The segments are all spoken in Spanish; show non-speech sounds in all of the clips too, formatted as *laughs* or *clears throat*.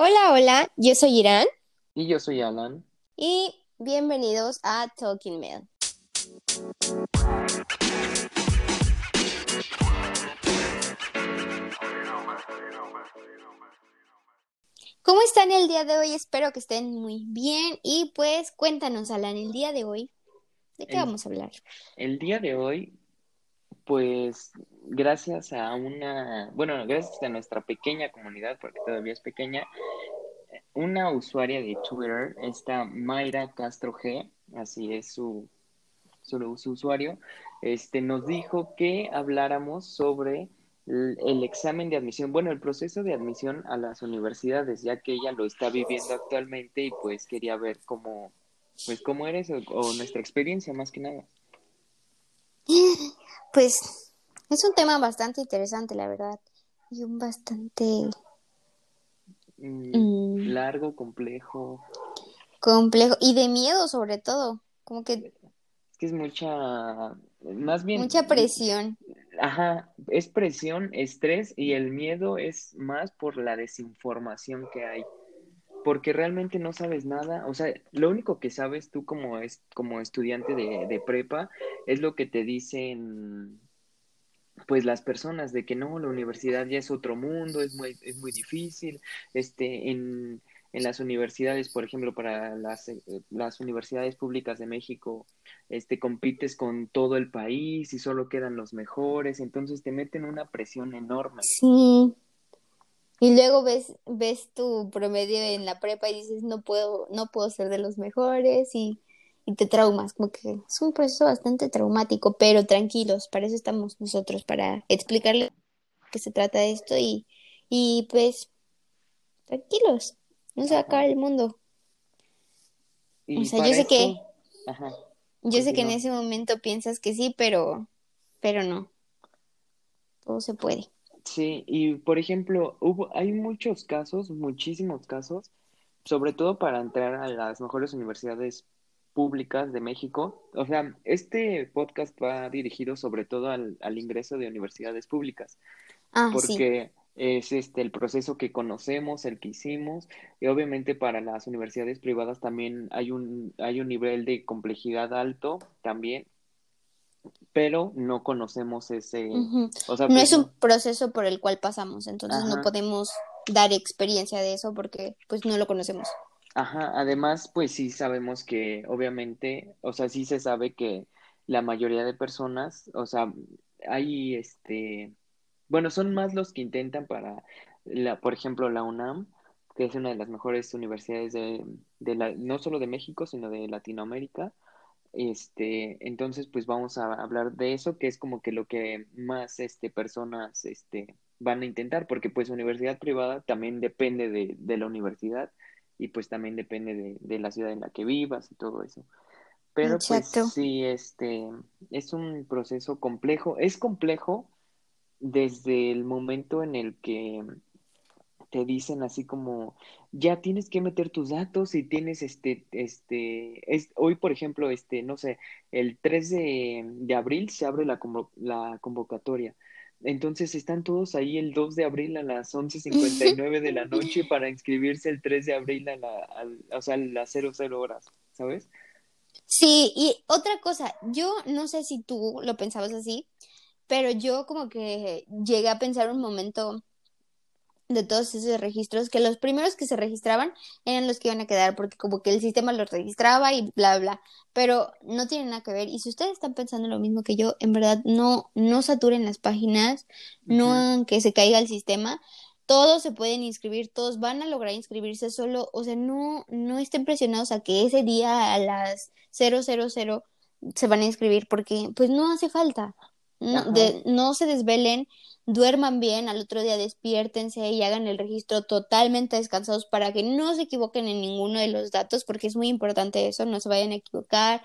Hola, hola, yo soy Irán Y yo soy Alan. y bienvenidos a Talking Mail. ¿Cómo están el día de hoy? Espero que estén muy bien y pues cuéntanos, Alan, el día de hoy, ¿de qué El- vamos a hablar? El día de hoy, pues gracias a una, bueno, gracias a nuestra pequeña comunidad, porque todavía es pequeña, una usuaria de Twitter, esta Mayra Castro G, así es su, su, su usuario, este, nos dijo que habláramos sobre el, examen de admisión, bueno, el proceso de admisión a las universidades, ya que ella lo está viviendo actualmente y pues quería ver cómo, pues cómo eres o nuestra experiencia más que nada. Pues es un tema bastante interesante, la verdad, y un bastante Mm, mm, largo, complejo. complejo y de miedo sobre todo, como que Es que es mucha, más bien, mucha presión. ajá, es presión, estrés y el miedo es más por la desinformación que hay. Porque realmente no sabes nada, o sea, lo único que sabes tú como es como estudiante de, de prepa es lo que te dicen pues las personas de que no, la universidad ya es otro mundo, es muy, es muy difícil, este, en, en las universidades, por ejemplo, para las, eh, las universidades públicas de México, este, compites con todo el país y solo quedan los mejores, entonces te meten una presión enorme. Sí. Y luego ves, ves tu promedio en la prepa y dices, no puedo, no puedo ser de los mejores y, y te traumas, como que es un proceso bastante traumático, pero tranquilos, para eso estamos nosotros, para explicarles qué se trata de esto y, y pues tranquilos, no se va a acabar el mundo. O sea, yo sé que, ajá, yo sé que en ese momento piensas que sí, pero, pero no, todo se puede. Sí, y por ejemplo, hubo, hay muchos casos, muchísimos casos, sobre todo para entrar a las mejores universidades públicas de México. O sea, este podcast va dirigido sobre todo al, al ingreso de universidades públicas, Ah, sí. porque es este el proceso que conocemos, el que hicimos, y obviamente para las universidades privadas también hay un, hay un nivel de complejidad alto también, pero no conocemos ese, o sea, No pues es un proceso por el cual pasamos, entonces no podemos dar experiencia de eso porque pues no lo conocemos. Ajá, además, pues sí sabemos que obviamente, o sea, sí se sabe que la mayoría de personas, o sea, hay este, bueno, son más los que intentan para, la, por ejemplo, la UNAM, que es una de las mejores universidades de, de la, no solo de México, sino de Latinoamérica. Este, entonces, pues vamos a hablar de eso, que es como que lo que más, este, personas, este, van a intentar, porque pues universidad privada también depende de, de la universidad y pues también depende de, de la ciudad en la que vivas y todo eso. Pero pues sí, este, es un proceso complejo. Es complejo desde el momento en el que te dicen así como ya tienes que meter tus datos y tienes este, este, es, hoy por ejemplo, este, no sé, el 3 de, de abril se abre la, convo- la convocatoria. Entonces están todos ahí el 2 de abril a las 11:59 *laughs* de la noche para inscribirse el 3 de abril a la, al- o sea, a las 00 horas, ¿sabes? Sí, y otra cosa, yo no sé si tú lo pensabas así, pero yo como que llegué a pensar un momento de todos esos registros, que los primeros que se registraban eran los que iban a quedar, porque como que el sistema los registraba y bla, bla, pero no tienen nada que ver. Y si ustedes están pensando lo mismo que yo, en verdad no, no saturen las páginas, no que se caiga el sistema. Todos se pueden inscribir, todos van a lograr inscribirse solo, o sea, no, no estén presionados a que ese día a las 000 se van a inscribir, porque pues no hace falta. No, Ajá. de, no se desvelen, duerman bien, al otro día despiértense y hagan el registro totalmente descansados para que no se equivoquen en ninguno de los datos, porque es muy importante eso, no se vayan a equivocar.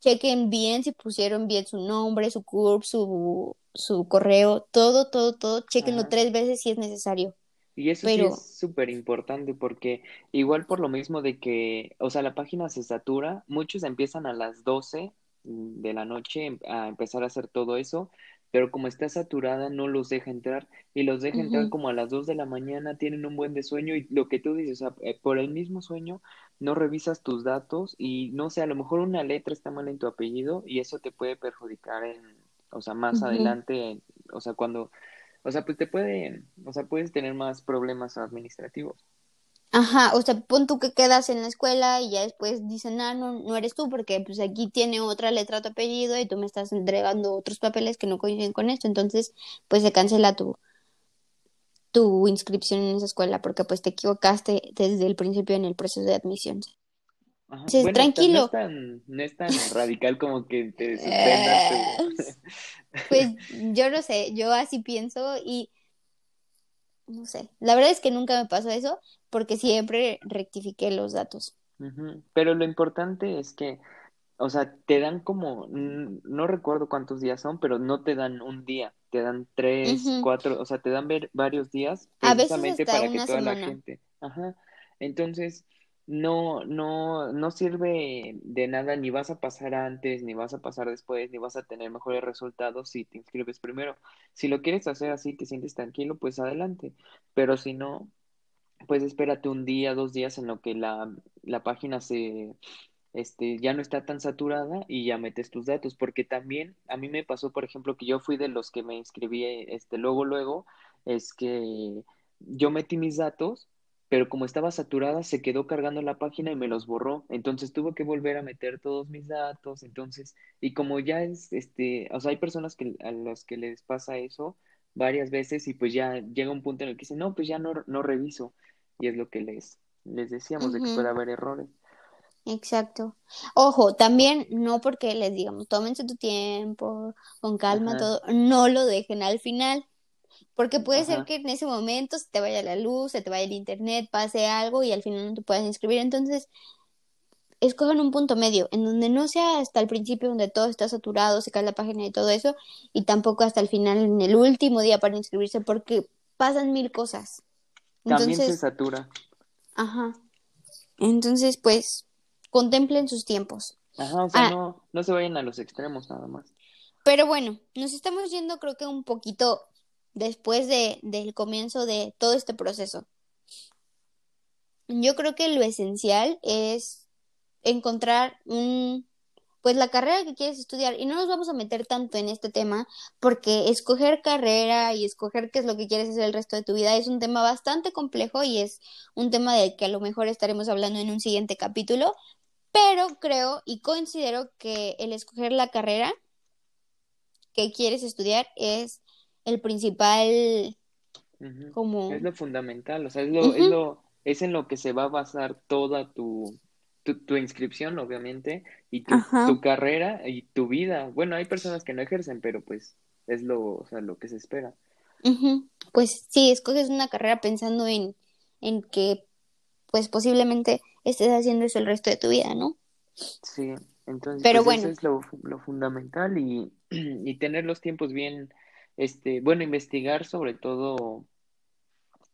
Chequen bien si pusieron bien su nombre, su CURP, su, su correo, todo, todo, todo. Chequenlo Ajá. tres veces si es necesario. Y eso sí Pero, es súper importante porque igual por lo mismo de que, o sea, la página se satura, muchos empiezan a las 12 de la noche a empezar a hacer todo eso, pero como está saturada no los deja entrar y los deja entrar como a las 2 de la mañana, tienen un buen de sueño y lo que tú dices, o sea, eh, por el mismo sueño no revisas tus datos y no sé, a lo mejor una letra está mal en tu apellido y eso te puede perjudicar en, o sea, más adelante, o sea, cuando, o sea, pues te puede, o sea, puedes tener más problemas administrativos. Ajá, o sea, pon tú que quedas en la escuela y ya después dicen, ah, no, no eres tú porque pues aquí tiene otra letra tu apellido y tú me estás entregando otros papeles que no coinciden con esto, entonces pues se cancela tu, tu inscripción en esa escuela porque pues te equivocaste desde el principio en el proceso de admisión. Ajá. tranquilo. No es, tan, *laughs* radical como que te suspendas. pues *laughs* yo no sé, yo así pienso y no sé, la verdad es que nunca me pasó eso porque siempre rectifiqué los datos. Pero lo importante es que, o sea, te dan como, no recuerdo cuántos días son, pero no te dan un día, te dan tres, cuatro, o sea, te dan ver varios días precisamente para que toda la gente. Ajá. Entonces, no, no, no sirve de nada, ni vas a pasar antes, ni vas a pasar después, ni vas a tener mejores resultados si te inscribes primero. Si lo quieres hacer así, te sientes tranquilo, pues adelante. Pero si no, pues espérate un día, dos días en lo que la, la página se, este, ya no está tan saturada y ya metes tus datos, porque también a mí me pasó, por ejemplo, que yo fui de los que me inscribí, este, luego, luego, es que yo metí mis datos pero como estaba saturada se quedó cargando la página y me los borró, entonces tuve que volver a meter todos mis datos, entonces, y como ya es, este, o sea, hay personas que, a las que les pasa eso varias veces y pues ya llega un punto en el que dicen, no, pues ya no, no reviso, y es lo que les, les decíamos, de que puede haber errores. Exacto. Ojo, también no porque les digamos, tómense tu tiempo, con calma, todo, no lo dejen al final. Porque puede ser que en ese momento se te vaya la luz, se te vaya el internet, pase algo y al final no te puedas inscribir. Entonces, escojan un punto medio, en donde no sea hasta el principio donde todo está saturado, se cae la página y todo eso, y tampoco hasta el final, en el último día para inscribirse, porque pasan mil cosas. También se satura. Ajá. Entonces, pues, contemplen sus tiempos. Ajá, o sea, ah. no, no se vayan a los extremos nada más. Pero bueno, nos estamos yendo creo que un poquito después de, del comienzo de todo este proceso. Yo creo que lo esencial es encontrar un, pues la carrera que quieres estudiar. Y no nos vamos a meter tanto en este tema porque escoger carrera y escoger qué es lo que quieres hacer el resto de tu vida es un tema bastante complejo y es un tema del que a lo mejor estaremos hablando en un siguiente capítulo, pero creo y considero que el escoger la carrera que quieres estudiar es el principal como es lo fundamental, o sea, es lo, es lo, es en lo que se va a basar toda tu, tu, inscripción, obviamente, y tu, tu, carrera y tu vida. Bueno, hay personas que no ejercen, pero pues es lo, o sea, lo que se espera. Pues sí, escoges una carrera pensando en, en que, pues posiblemente estés haciendo eso el resto de tu vida, ¿no? Sí, entonces pero pues, bueno. eso es lo, lo fundamental y, *clears throat* y tener los tiempos bien este, bueno, investigar sobre todo,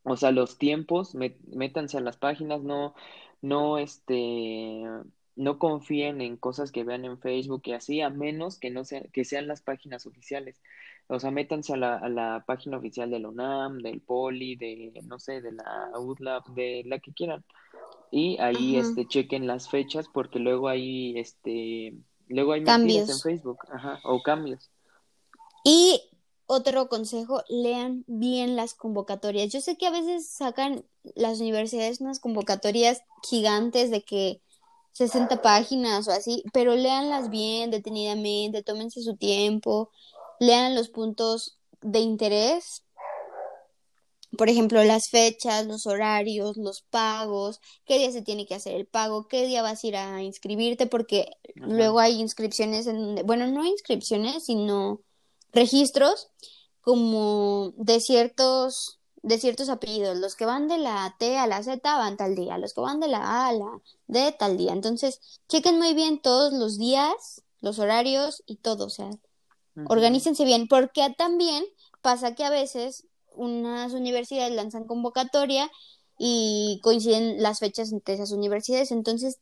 o sea, los tiempos, métanse a las páginas, no, no, este, no confíen en cosas que vean en Facebook y así, a menos que no sean, que sean las páginas oficiales. O sea, métanse a la, a la página oficial de la UNAM, del Poli, de, no sé, de la UDLAP, de la que quieran. Y ahí, este, chequen las fechas porque luego hay, este, luego hay cambios en Facebook, ajá, o cambios. Y otro consejo, lean bien las convocatorias. Yo sé que a veces sacan las universidades unas convocatorias gigantes de que 60 páginas o así, pero leanlas bien, detenidamente, tómense su tiempo, lean los puntos de interés. Por ejemplo, las fechas, los horarios, los pagos, qué día se tiene que hacer el pago, qué día vas a ir a inscribirte, porque luego hay inscripciones en donde, bueno, no inscripciones, sino registros como de ciertos de ciertos apellidos, los que van de la T a la Z van tal día, los que van de la A a la D tal día. Entonces, chequen muy bien todos los días, los horarios y todo, o sea, organícense bien, porque también pasa que a veces unas universidades lanzan convocatoria y coinciden las fechas entre esas universidades, entonces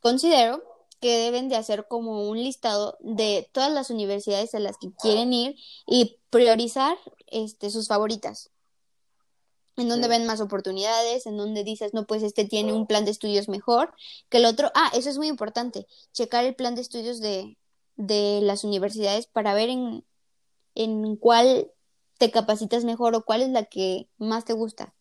considero que deben de hacer como un listado de todas las universidades a las que quieren ir y priorizar este, sus favoritas. En donde ven más oportunidades, en donde dices, no, pues este tiene un plan de estudios mejor que el otro. Ah, eso es muy importante, checar el plan de estudios de, de las universidades para ver en, en cuál te capacitas mejor o cuál es la que más te gusta.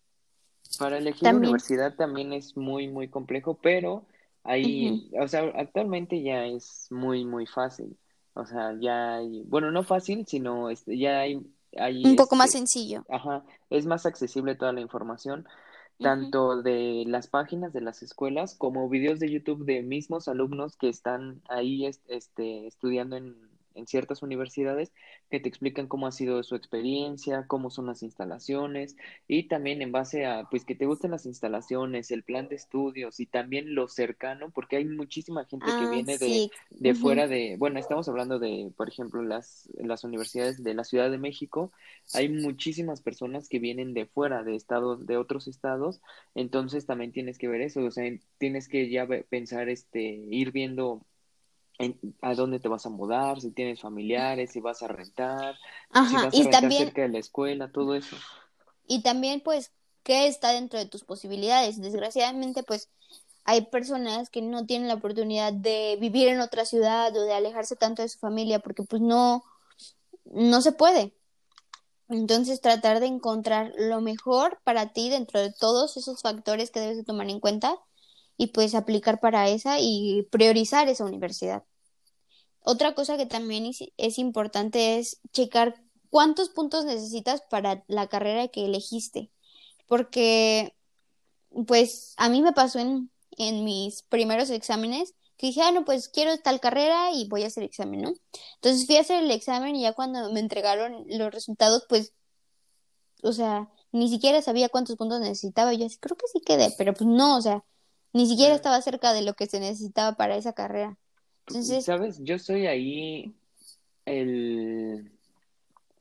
Para elegir universidad también es muy, muy complejo, pero ahí, o sea, actualmente ya es muy, muy fácil. O sea, ya hay, bueno, no fácil, sino este, ya hay, hay un poco más este, sencillo. Ajá, es más accesible toda la información, tanto de las páginas de las escuelas como videos de YouTube de mismos alumnos que están ahí este, estudiando en en ciertas universidades que te explican cómo ha sido su experiencia, cómo son las instalaciones y también en base a pues que te gusten las instalaciones, el plan de estudios y también lo cercano, porque hay muchísima gente que ah, viene de, de fuera de, bueno, estamos hablando de, por ejemplo, las, las universidades de la Ciudad de México, hay muchísimas personas que vienen de fuera, de estados, de otros estados, entonces también tienes que ver eso, o sea, tienes que ya pensar, este, ir viendo a dónde te vas a mudar, si tienes familiares, si vas a rentar, si vas a y rentar también, cerca de la escuela, todo eso. Y también, pues, ¿qué está dentro de tus posibilidades? Desgraciadamente, pues, hay personas que no tienen la oportunidad de vivir en otra ciudad o de alejarse tanto de su familia porque, pues, no, no se puede. Entonces, tratar de encontrar lo mejor para ti dentro de todos esos factores que debes de tomar en cuenta y pues aplicar para esa y priorizar esa universidad. Otra cosa que también es importante es checar cuántos puntos necesitas para la carrera que elegiste, porque pues a mí me pasó en, en mis primeros exámenes que dije, ah, no, pues quiero tal carrera y voy a hacer el examen, ¿no? Entonces fui a hacer el examen y ya cuando me entregaron los resultados, pues, o sea, ni siquiera sabía cuántos puntos necesitaba. Yo creo que sí quedé, pero pues no, o sea, ni siquiera estaba cerca de lo que se necesitaba para esa carrera. Entonces, ¿sabes? Yo soy ahí el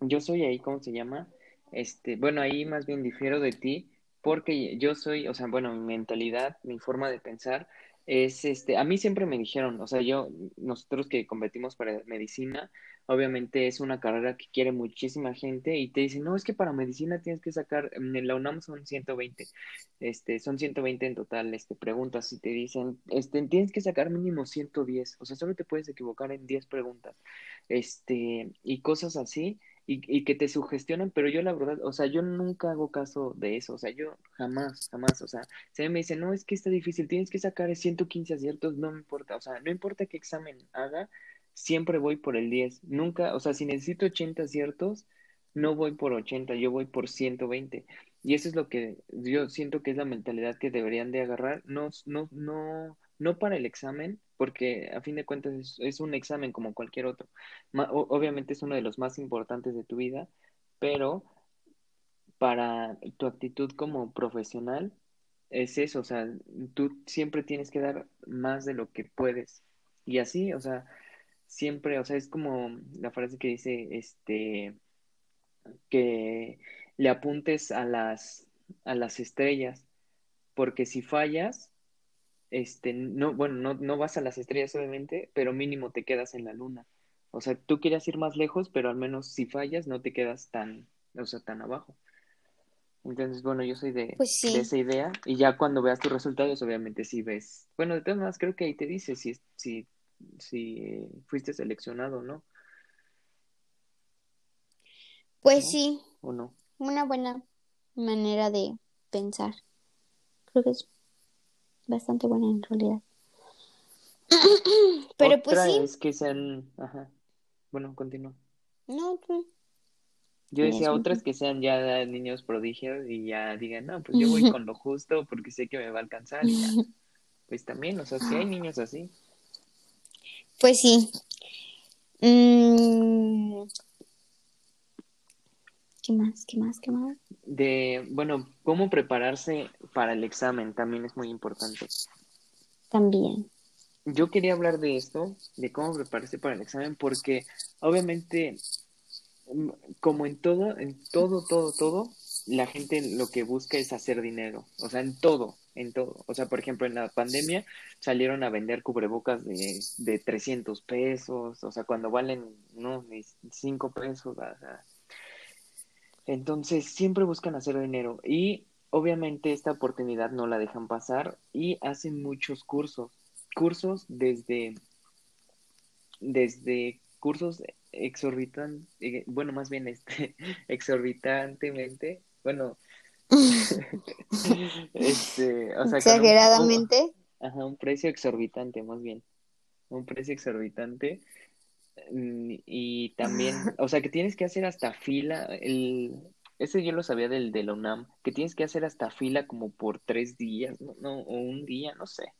yo soy ahí, ¿cómo se llama? Este, bueno, ahí más bien difiero de ti porque yo soy, o sea, bueno, mi mentalidad, mi forma de pensar es este, a mí siempre me dijeron, o sea, yo, nosotros que competimos para medicina, obviamente es una carrera que quiere muchísima gente y te dicen, no, es que para medicina tienes que sacar, en la UNAM son 120, este, son 120 en total, este, preguntas y te dicen, este, tienes que sacar mínimo 110, o sea, solo te puedes equivocar en 10 preguntas, este, y cosas así, y, y que te sugestionan, pero yo la verdad, o sea, yo nunca hago caso de eso, o sea, yo jamás, jamás, o sea, si me dicen, no, es que está difícil, tienes que sacar 115 aciertos, no me importa, o sea, no importa qué examen haga, siempre voy por el 10, nunca, o sea, si necesito 80 aciertos, no voy por 80, yo voy por 120. Y eso es lo que yo siento que es la mentalidad que deberían de agarrar, no, no, no, no para el examen, porque a fin de cuentas es, un examen como cualquier otro. obviamente es uno de los más importantes de tu vida, pero para tu actitud como profesional es eso, o sea, tú siempre tienes que dar más de lo que puedes. Y así, o sea, siempre, o sea, es como la frase que dice, este, que le apuntes a las, a las estrellas, porque si fallas, este, no, bueno, no, no vas a las estrellas obviamente, pero mínimo te quedas en la luna. O sea, tú quieres ir más lejos, pero al menos si fallas no te quedas tan, o sea, tan abajo. Entonces, bueno, yo soy de, pues de esa idea y ya cuando veas tus resultados, obviamente si ves, bueno, de todas maneras creo que ahí te dice si, si, si fuiste seleccionado o no. Pues sí. ¿O no? Una buena manera de pensar. Creo que es bastante buena en realidad. *clears throat* Pero pues sí. es que sean, ajá. Bueno, continúa. No, tú. Yo decía otras que sean ya niños prodigios y ya digan, no, pues yo voy *laughs* con lo justo porque sé que me va a alcanzar. Y ya. *laughs* Pues también, o sea, si hay niños así. Pues sí. Mm. ¿Qué más? ¿Qué más? ¿Qué más? De, bueno, cómo prepararse para el examen también es muy importante. También. Yo quería hablar de esto, de cómo prepararse para el examen, porque obviamente, mm, como en todo, en todo, todo, todo, la gente lo que busca es hacer dinero. O sea, en todo. En todo. O sea, por ejemplo, en la pandemia salieron a vender cubrebocas de, de 300 pesos, o sea, cuando valen, no, 5 pesos. Entonces, siempre buscan hacer dinero y obviamente esta oportunidad no la dejan pasar y hacen muchos cursos. Cursos desde, desde cursos exorbitantes, eh, bueno, más bien este, *laughs* exorbitantemente, bueno, *laughs* *laughs* este, o sea, exageradamente. ajá, un precio exorbitante, más bien, un precio exorbitante mm, y también, *laughs* o sea, que tienes que hacer hasta fila, el, ese yo lo sabía del de la UNAM, que tienes que hacer hasta fila como por tres días, no, no, o un día, no sé.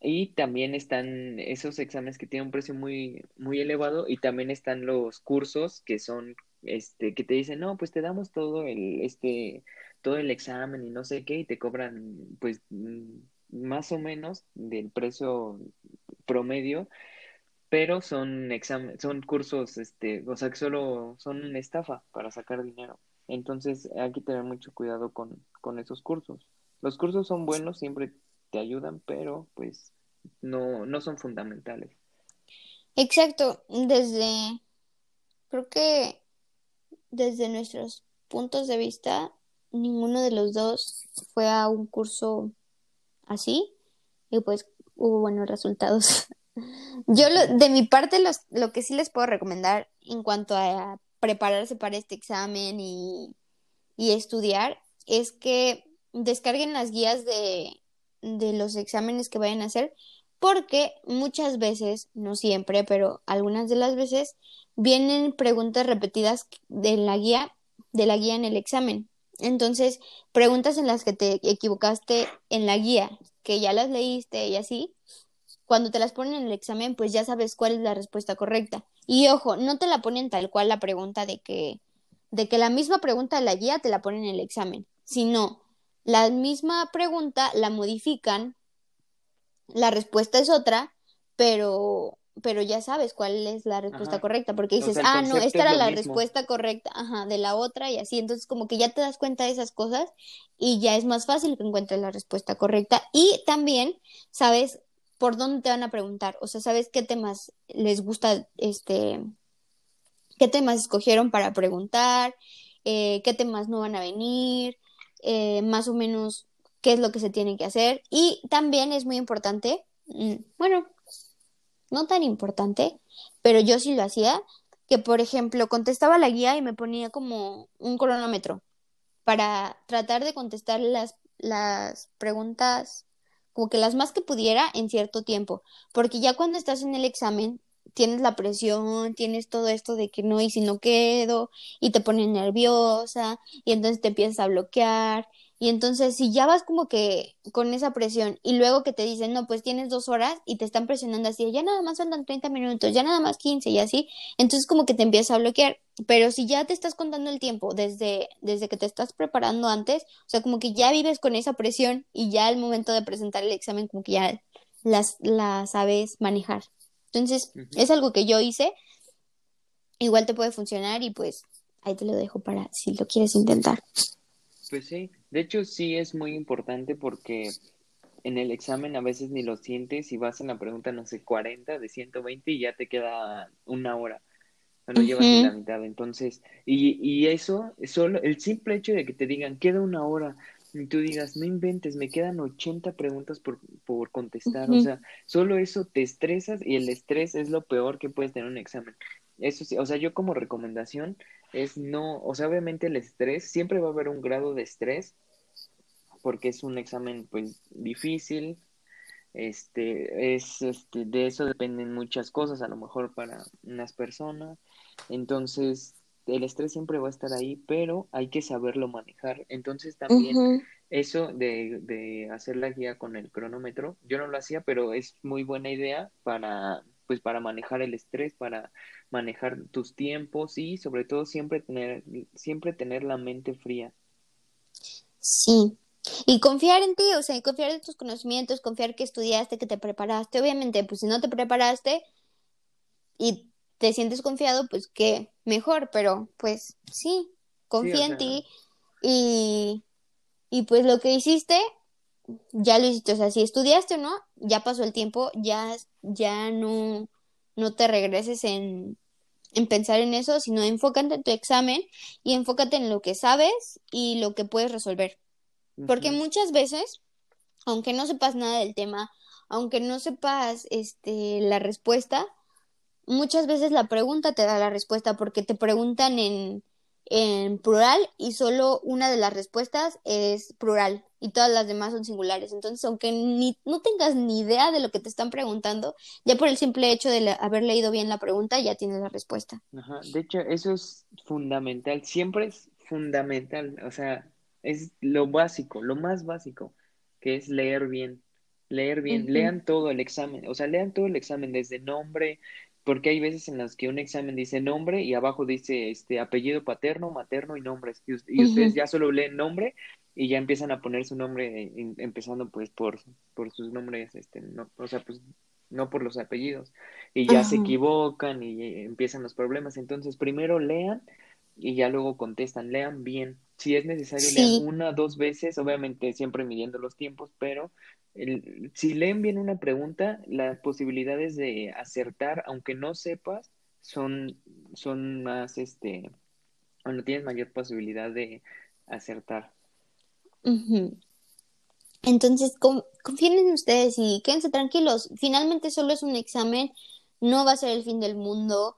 Y también están esos exámenes que tienen un precio muy, muy elevado y también están los cursos que son, este, que te dicen, no, pues te damos todo el, este, todo el examen y no sé qué y te cobran, pues, mm, más o menos del precio promedio, pero son examen, son cursos, este, o sea, que solo son una estafa para sacar dinero. Entonces hay que tener mucho cuidado con, con esos cursos. Los cursos son buenos, siempre te ayudan, pero pues no, no son fundamentales. Exacto, desde, creo que desde nuestros puntos de vista, ninguno de los dos fue a un curso así y pues hubo buenos resultados. *laughs* Yo lo, de mi parte los, lo que sí les puedo recomendar en cuanto a prepararse para este examen y, y estudiar es que descarguen las guías de, de los exámenes que vayan a hacer, porque muchas veces, no siempre, pero algunas de las veces, vienen preguntas repetidas de la guía, de la guía en el examen. Entonces, preguntas en las que te equivocaste en la guía, que ya las leíste y así, cuando te las ponen en el examen, pues ya sabes cuál es la respuesta correcta. Y ojo, no te la ponen tal cual la pregunta de que, de que la misma pregunta de la guía te la ponen en el examen, sino la misma pregunta la modifican, la respuesta es otra, pero, pero ya sabes cuál es la respuesta correcta, porque dices, ah, no, esta era la respuesta correcta, ajá, de la otra y así, entonces como que ya te das cuenta de esas cosas y ya es más fácil que encuentres la respuesta correcta. Y también sabes por dónde te van a preguntar, o sea, sabes qué temas les gusta, este, qué temas escogieron para preguntar, eh, qué temas no van a venir, eh, más o menos qué es lo que se tiene que hacer. Y también es muy importante, mm, bueno, no tan importante, pero yo sí lo hacía, que por ejemplo contestaba la guía y me ponía como un cronómetro para tratar de contestar las, las preguntas como que las más que pudiera en cierto tiempo, porque ya cuando estás en el examen tienes la presión, tienes todo esto de que no y si no quedo y te pones nerviosa y entonces te empiezas a bloquear y entonces si ya vas como que con esa presión y luego que te dicen, no, pues tienes dos horas y te están presionando así, ya nada más faltan 30 minutos, ya nada más 15 y así, entonces como que te empiezas a bloquear. Pero si ya te estás contando el tiempo desde, desde que te estás preparando antes, o sea, como que ya vives con esa presión y ya al momento de presentar el examen como que ya las, la sabes manejar. Entonces, es algo que yo hice, igual te puede funcionar y pues ahí te lo dejo para si lo quieres intentar. Pues sí, de hecho sí es muy importante porque en el examen a veces ni lo sientes y vas en la pregunta, no sé, 40 de 120 y ya te queda una hora. No lo llevas ni la mitad. Entonces, y, y eso, solo el simple hecho de que te digan, queda una hora, y tú digas, no inventes, me quedan 80 preguntas por, por contestar. O sea, solo eso te estresas y el estrés es lo peor que puedes tener en un examen. Eso sí, o sea, yo como recomendación es no, o sea, obviamente el estrés, siempre va a haber un grado de estrés, porque es un examen pues difícil, este, es, este, de eso dependen muchas cosas, a lo mejor para unas personas, entonces el estrés siempre va a estar ahí, pero hay que saberlo manejar, entonces también eso de, de hacer la guía con el cronómetro, yo no lo hacía, pero es muy buena idea para, pues para manejar el estrés, para manejar tus tiempos y sobre todo siempre tener, siempre tener la mente fría. Sí, y confiar en ti, o sea, confiar en tus conocimientos, confiar que estudiaste, que te preparaste. Obviamente, pues si no te preparaste y te sientes confiado, pues qué mejor, pero pues sí, confía en ti y, y pues lo que hiciste, ya lo hiciste, o sea, si estudiaste o no, ya pasó el tiempo, ya, ya no, no te regreses en, en pensar en eso, sino enfócate en tu examen y enfócate en lo que sabes y lo que puedes resolver. Porque muchas veces, aunque no sepas nada del tema, aunque no sepas este, la respuesta, muchas veces la pregunta te da la respuesta porque te preguntan en, en plural y solo una de las respuestas es plural y todas las demás son singulares. Entonces, aunque ni, no tengas ni idea de lo que te están preguntando, ya por el simple hecho de haber leído bien la pregunta, ya tienes la respuesta. Ajá. De hecho, eso es fundamental, siempre es fundamental, o sea, es lo básico, lo más básico, que es leer bien. Leer bien, lean todo el examen, o sea, lean todo el examen, desde nombre, porque hay veces en las que un examen dice nombre y abajo dice este apellido paterno, materno y nombres, y, ustedes ya solo leen nombre y ya empiezan a poner su nombre empezando pues por, por sus nombres, este, no, o sea, pues no por los apellidos, y ya se equivocan y empiezan los problemas, entonces primero lean y ya luego contestan, lean bien, si es necesario lean una, dos veces, obviamente siempre midiendo los tiempos, pero el, si leen bien una pregunta, las posibilidades de acertar, aunque no sepas, son, son más, este, bueno, tienes mayor posibilidad de acertar. Entonces, confíen en ustedes y quédense tranquilos. Finalmente solo es un examen, no va a ser el fin del mundo.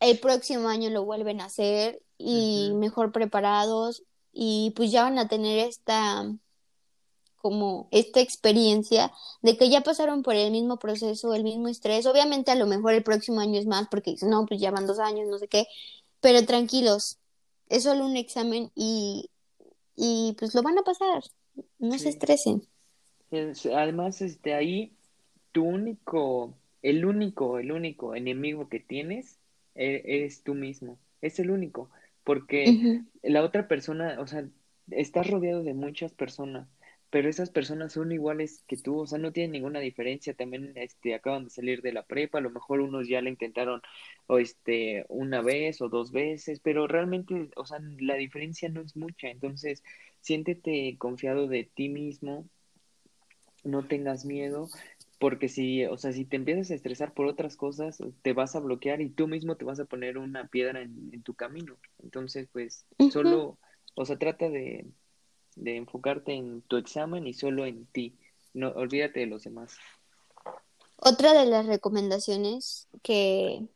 El próximo año lo vuelven a hacer y mejor preparados y pues ya van a tener esta como esta experiencia de que ya pasaron por el mismo proceso, el mismo estrés. Obviamente a lo mejor el próximo año es más porque dicen, no, pues ya van dos años, no sé qué, pero tranquilos, es solo un examen y, y pues lo van a pasar, no se estresen. Además, este, ahí tu único, el único, el único enemigo que tienes e, eres tú mismo, es el único, porque la otra persona, o sea, estás rodeado de muchas personas pero esas personas son iguales que tú, o sea, no tienen ninguna diferencia, también este, acaban de salir de la prepa, a lo mejor unos ya le intentaron o este, una vez o dos veces, pero realmente, o sea, la diferencia no es mucha, entonces siéntete confiado de ti mismo, no tengas miedo, porque si, o sea, si te empiezas a estresar por otras cosas, te vas a bloquear y tú mismo te vas a poner una piedra en, tu camino, entonces, pues, solo, o sea, trata de de enfocarte en tu examen y solo en ti. No, olvídate de los demás. Otra de las recomendaciones que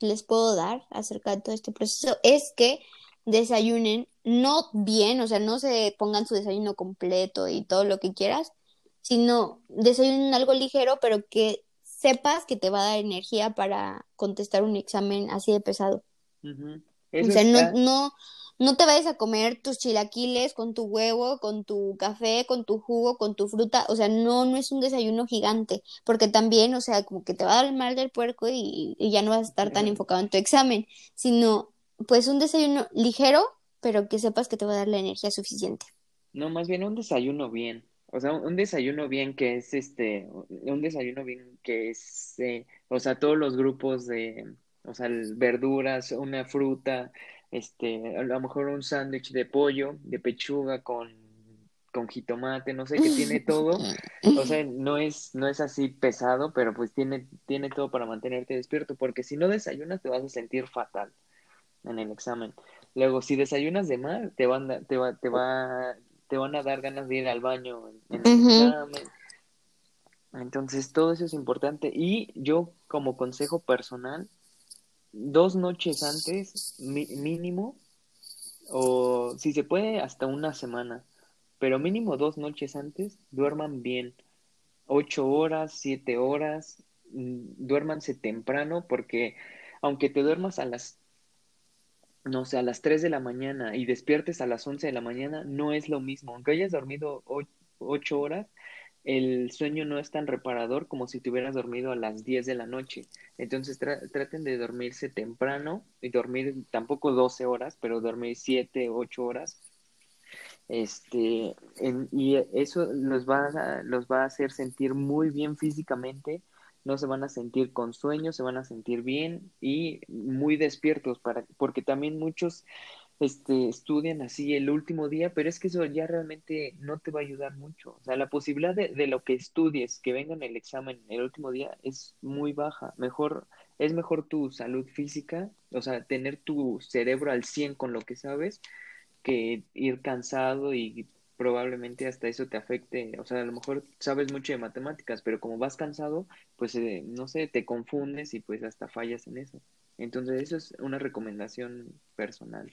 les puedo dar acerca de todo este proceso es que desayunen no bien, o sea, no se pongan su desayuno completo y todo lo que quieras, sino desayunen algo ligero, pero que sepas que te va a dar energía para contestar un examen así de pesado. O sea, no, no, no te vayas a comer tus chilaquiles con tu huevo, con tu café, con tu jugo, con tu fruta, o sea, no, no es un desayuno gigante, porque también, o sea, como que te va a dar el mal del puerco y, ya no vas a estar tan enfocado en tu examen, sino pues un desayuno ligero, pero que sepas que te va a dar la energía suficiente. No, más bien un desayuno bien, o sea, un desayuno bien que es este, un desayuno bien que es, eh, o sea, todos los grupos de, o sea, verduras, una fruta, este, a lo mejor un sándwich de pollo, de pechuga con, con jitomate, no sé, que tiene todo, o sea, no es, no es así pesado, pero pues tiene, tiene todo para mantenerte despierto, porque si no desayunas te vas a sentir fatal en el examen. Luego, si desayunas de más, te van, te va, te va, te van a dar ganas de ir al baño en, el examen. Entonces, todo eso es importante. Y yo, como consejo personal, dos noches antes mínimo, o si se puede hasta una semana, pero mínimo dos noches antes, duerman bien, ocho horas, siete horas, mm, duérmanse temprano porque aunque te duermas a las no sé, a las tres de la mañana y despiertes a las once de la mañana, no es lo mismo. Aunque hayas dormido ocho horas, el sueño no es tan reparador como si te hubieras dormido a las 10 de la noche. Entonces traten de dormirse temprano y dormir tampoco 12 horas, pero dormir 7, 8 horas. Este, y eso los va, a, los va a hacer sentir muy bien físicamente, no se van a sentir con sueño, se van a sentir bien y muy despiertos, para, porque también muchos este, estudian así el último día, pero es que eso ya realmente no te va a ayudar mucho. O sea, la posibilidad de, lo que estudies, que venga en el examen el último día, es muy baja. Mejor, es mejor tu salud física, o sea, tener tu cerebro al 100 con lo que sabes, que ir cansado y probablemente hasta eso te afecte. O sea, a lo mejor sabes mucho de matemáticas, pero como vas cansado, pues eh, no sé, te confundes y pues hasta fallas en eso. Entonces, eso es una recomendación personal.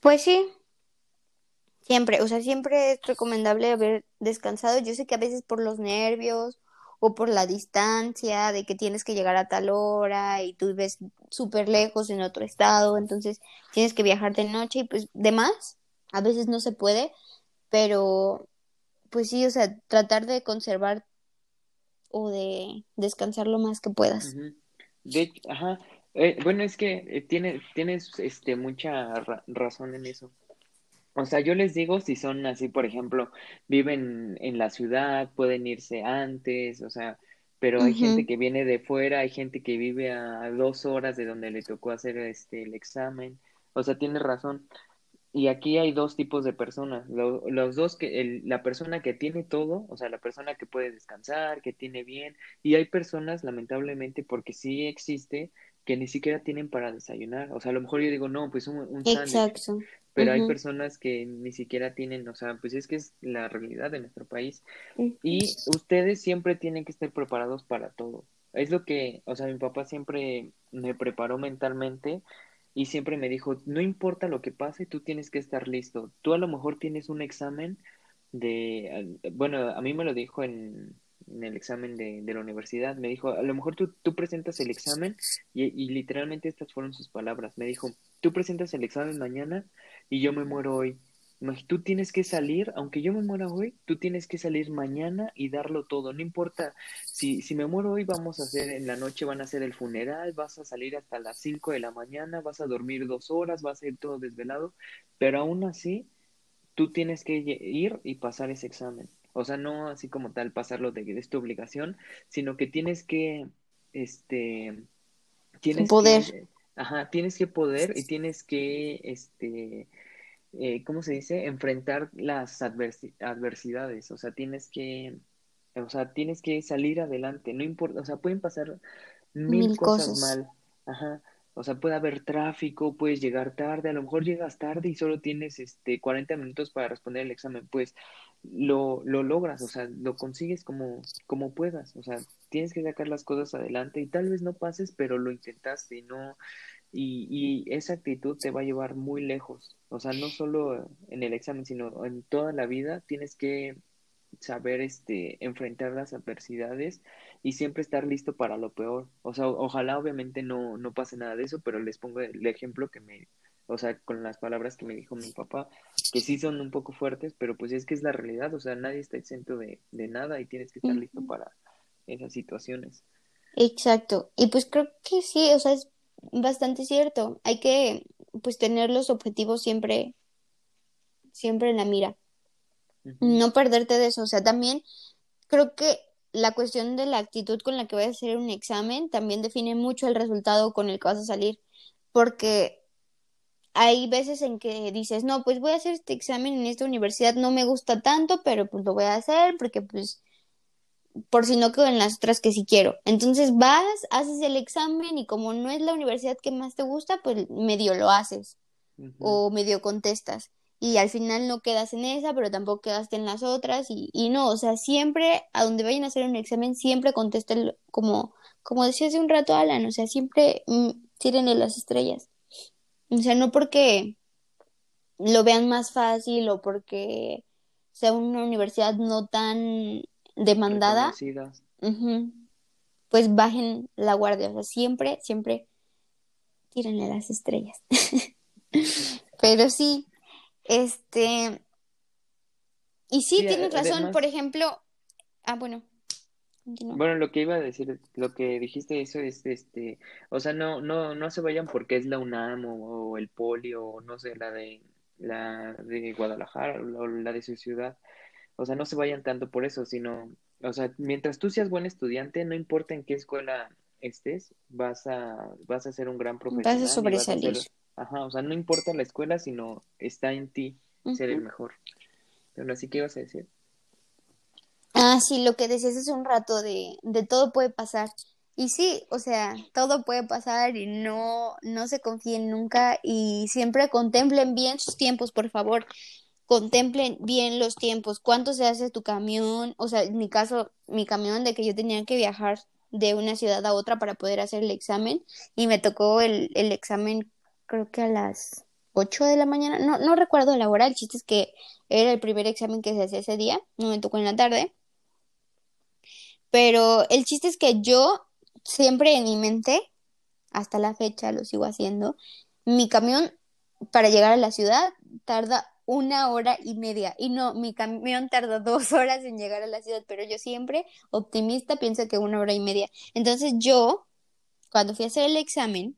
Pues sí, siempre, o sea, siempre es recomendable haber descansado. Yo sé que a veces por los nervios o por la distancia de que tienes que llegar a tal hora y tú vives súper lejos en otro estado, entonces tienes que viajar de noche y pues demás, a veces no se puede, pero pues sí, o sea, tratar de conservar o de descansar lo más que puedas. Ajá, eh, bueno, es que eh, tiene, tienes este, mucha razón en eso. O sea, yo les digo si son así, por ejemplo, viven en la ciudad, pueden irse antes, o sea, pero hay gente que viene de fuera, hay gente que vive a dos horas de donde le tocó hacer este el examen. O sea, tiene razón. Y aquí hay dos tipos de personas. los dos, que el, la persona que tiene todo, o sea, la persona que puede descansar, que tiene bien, y hay personas, lamentablemente, porque sí existe, que ni siquiera tienen para desayunar. O sea, a lo mejor yo digo, no, pues un, un sándwich. Pero hay personas que ni siquiera tienen, o sea, pues es que es la realidad de nuestro país. Y ustedes siempre tienen que estar preparados para todo. Es lo que, o sea, mi papá siempre me preparó mentalmente y siempre me dijo, no importa lo que pase, tú tienes que estar listo. Tú a lo mejor tienes un examen de, bueno, a mí me lo dijo en, en el examen de, de, la universidad. Me dijo, a lo mejor tú, tú presentas el examen y, y, literalmente estas fueron sus palabras. Me dijo, tú presentas el examen mañana y yo me muero hoy. Tú tienes que salir, aunque yo me muera hoy, tú tienes que salir mañana y darlo todo. No importa, si, si me muero hoy, vamos a hacer, en la noche van a hacer el funeral, vas a salir hasta las 5 de la mañana, vas a dormir dos horas, vas a ir todo desvelado, pero aún así, tú tienes que ir y pasar ese examen. O sea, no así como tal pasarlo de, de tu obligación, sino que tienes que, este, tienes poder. Que, ajá, tienes que poder y tienes que, este, eh, ¿cómo se dice? Enfrentar las adversidades. O sea, tienes que, o sea, tienes que salir adelante. No importa, o sea, pueden pasar mil, cosas mal. Ajá. O sea, puede haber tráfico, puedes llegar tarde, a lo mejor llegas tarde y solo tienes este 40 minutos para responder el examen, pues lo, lo logras, o sea, lo consigues como, como puedas, o sea, tienes que sacar las cosas adelante y tal vez no pases, pero lo intentaste y no, y, y esa actitud te va a llevar muy lejos, o sea, no solo en el examen, sino en toda la vida tienes que saber este enfrentar las adversidades y siempre estar listo para lo peor. O sea, ojalá obviamente no, no pase nada de eso, pero les pongo el ejemplo que me, o sea, con las palabras que me dijo mi papá, que sí son un poco fuertes, pero pues es que es la realidad, o sea, nadie está exento de, de nada y tienes que estar listo para esas situaciones. Exacto, y pues creo que sí, o sea, es bastante cierto, hay que pues tener los objetivos siempre, siempre en la mira no perderte de eso. O sea, también creo que la cuestión de la actitud con la que voy a hacer un examen también define mucho el resultado con el que vas a salir. Porque hay veces en que dices, no, pues voy a hacer este examen en esta universidad, no me gusta tanto, pero pues lo voy a hacer porque pues por si no quedo en las otras que sí quiero. Entonces vas, haces el examen y como no es la universidad que más te gusta, pues medio lo haces o medio contestas y al final no quedas en esa, pero tampoco quedaste en las otras y, y no, o sea, siempre a donde vayan a hacer un examen, siempre contesten como, como decía hace un rato Alan, o sea, siempre mm, tírenle las estrellas. O sea, no porque lo vean más fácil o porque sea una universidad no tan demandada, pues bajen la guardia, o sea, siempre, siempre tírenle las estrellas. *laughs* Pero sí, este. Y sí, tienes razón, por ejemplo. Ah, bueno. Bueno, lo que iba a decir, lo que dijiste eso es, este, o sea, no, no, no se vayan porque es la UNAM o, el Poli o no sé, la de, la de Guadalajara o la de su ciudad. O sea, no se vayan tanto por eso, sino, o sea, mientras tú seas buen estudiante, no importa en qué escuela estés, vas a, vas a ser un gran profesional. Vas a sobresalir. Ajá, o sea, no importa la escuela, sino está en ti ser el mejor. Pero así que ibas a decir. Ah, sí, lo que decías hace un rato de, de todo puede pasar. Y sí, o sea, todo puede pasar y no, no se confíen nunca y siempre contemplen bien sus tiempos, por favor. Contemplen bien los tiempos. ¿Cuánto se hace tu camión? O sea, en mi caso, mi camión de que yo tenía que viajar de una ciudad a otra para poder hacer el examen y me tocó el, el examen creo que a las 8 de la mañana, no, no recuerdo la hora, el chiste es que era el primer examen que se hacía ese día, no me tocó en la tarde. Pero el chiste es que yo siempre en mi mente, hasta la fecha lo sigo haciendo, mi camión para llegar a la ciudad tarda una hora y media. Y no, mi camión tarda dos *laughs* horas en llegar a la ciudad, pero yo siempre, optimista, pienso que una hora y media. Entonces yo, cuando fui a hacer el examen,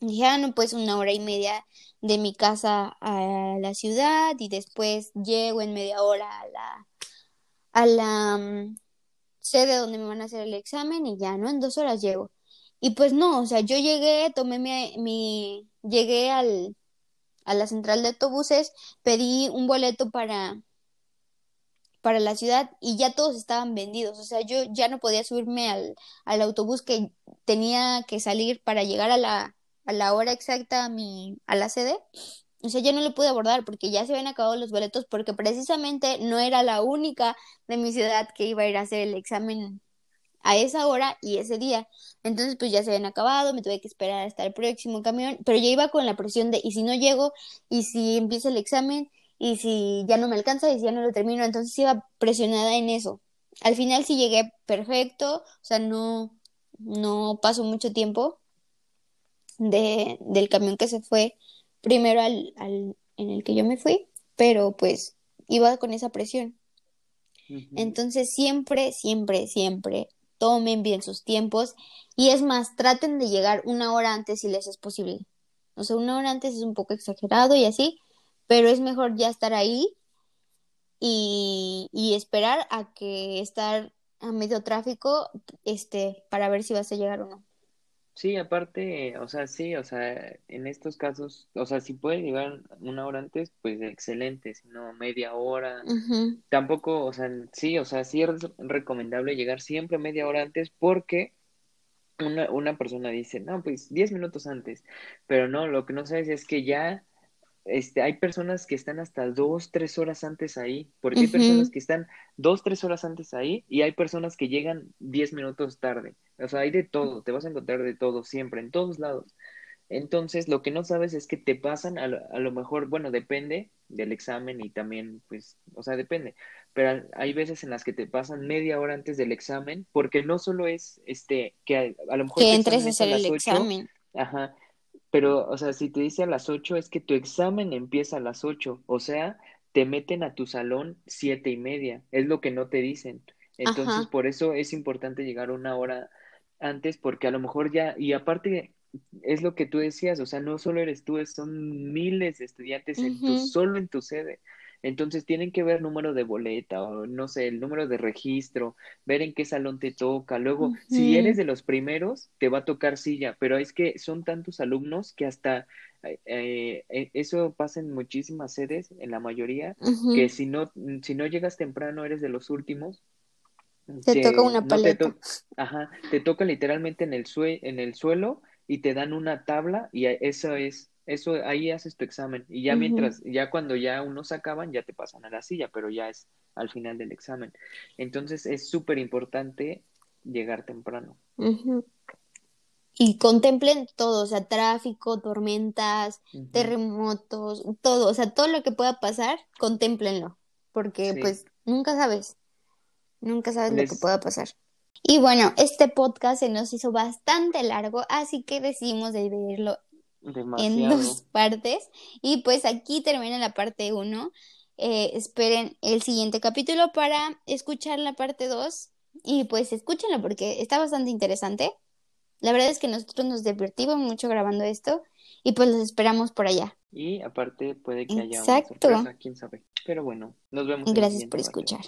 dije, ah, no, pues una hora y media de mi casa a la ciudad y después llego en media hora a la, a la mm, sede donde me van a hacer el examen y ya, ¿no? En dos horas llego. Y pues no, o sea, yo llegué, tomé mi, mi llegué al, a la central de autobuses, pedí un boleto para, para la ciudad y ya todos estaban vendidos. O sea, yo ya no podía subirme al, al autobús que tenía que salir para llegar a la, a la hora exacta a, mi, a la sede. O sea, yo no lo pude abordar porque ya se habían acabado los boletos porque precisamente no era la única de mi ciudad que iba a ir a hacer el examen a esa hora y ese día. Entonces, pues ya se habían acabado, me tuve que esperar hasta el próximo camión, pero yo iba con la presión de, ¿y si no llego? ¿Y si empiezo el examen? ¿Y si ya no me alcanza? ¿Y si ya no lo termino? Entonces iba presionada en eso. Al final sí llegué perfecto, o sea, no, no pasó mucho tiempo de, del camión que se fue primero al, al, en el que yo me fui, pero pues iba con esa presión. Entonces siempre, siempre, siempre tomen bien sus tiempos y es más, traten de llegar una hora antes si les es posible. O sea, una hora antes es un poco exagerado y así, pero es mejor ya estar ahí y, y esperar a que estar a medio tráfico este, para ver si vas a llegar o no. Sí, aparte, o sea, sí, o sea, en estos casos, o sea, si puede llegar una hora antes, pues excelente, si no media hora. Tampoco, o sea, sí, o sea, sí es recomendable llegar siempre media hora antes porque una, una persona dice, no, pues diez minutos antes, pero no, lo que no sabes es que ya este, hay personas que están hasta dos, tres horas antes ahí, porque hay personas que están dos, tres horas antes ahí y hay personas que llegan diez minutos tarde. O sea, hay de todo, te vas a encontrar de todo siempre, en todos lados. Entonces, lo que no sabes es que te pasan, a lo, mejor, bueno, depende del examen y también, pues, o sea, depende, pero hay veces en las que te pasan media hora antes del examen, porque no solo es, este, que a, lo mejor... Que entres a hacer el examen. Ajá, pero, o sea, si te dice a las ocho, es que tu examen empieza a las ocho, o sea, te meten a tu salón siete y media, es lo que no te dicen. Entonces, por eso es importante llegar una hora antes porque a lo mejor ya, y aparte es lo que tú decías, o sea, no solo eres tú, son miles de estudiantes en tu, solo en tu sede. Entonces tienen que ver número de boleta o no sé, el número de registro, ver en qué salón te toca. Luego, si eres de los primeros, te va a tocar silla, pero es que son tantos alumnos que hasta eh, eh eso pasa en muchísimas sedes, en la mayoría, que si no, si no llegas temprano, eres de los últimos, te toca una paleta. te Ajá, te toca literalmente en el, sue en el suelo y te dan una tabla y eso es, eso ahí haces tu examen y ya mientras, ya cuando ya unos acaban ya te pasan a la silla, pero ya es al final del examen. Entonces es súper importante llegar temprano. Y contemplen todo, o sea, tráfico, tormentas, terremotos, todo, o sea, todo lo que pueda pasar, contemplenlo, porque pues nunca sabes. Nunca sabes lo que pueda pasar. Y bueno, este podcast se nos hizo bastante largo, así que decidimos dividirlo en dos *laughs* partes. Y pues aquí termina la parte 1. Eh, esperen el siguiente capítulo para escuchar la parte 2. Y pues escúchenlo porque está bastante interesante. La verdad es que nosotros nos divertimos mucho grabando esto y pues los esperamos por allá. Y aparte puede que haya Exacto. una sorpresa, quién sabe. Pero bueno, nos vemos. Gracias por escuchar.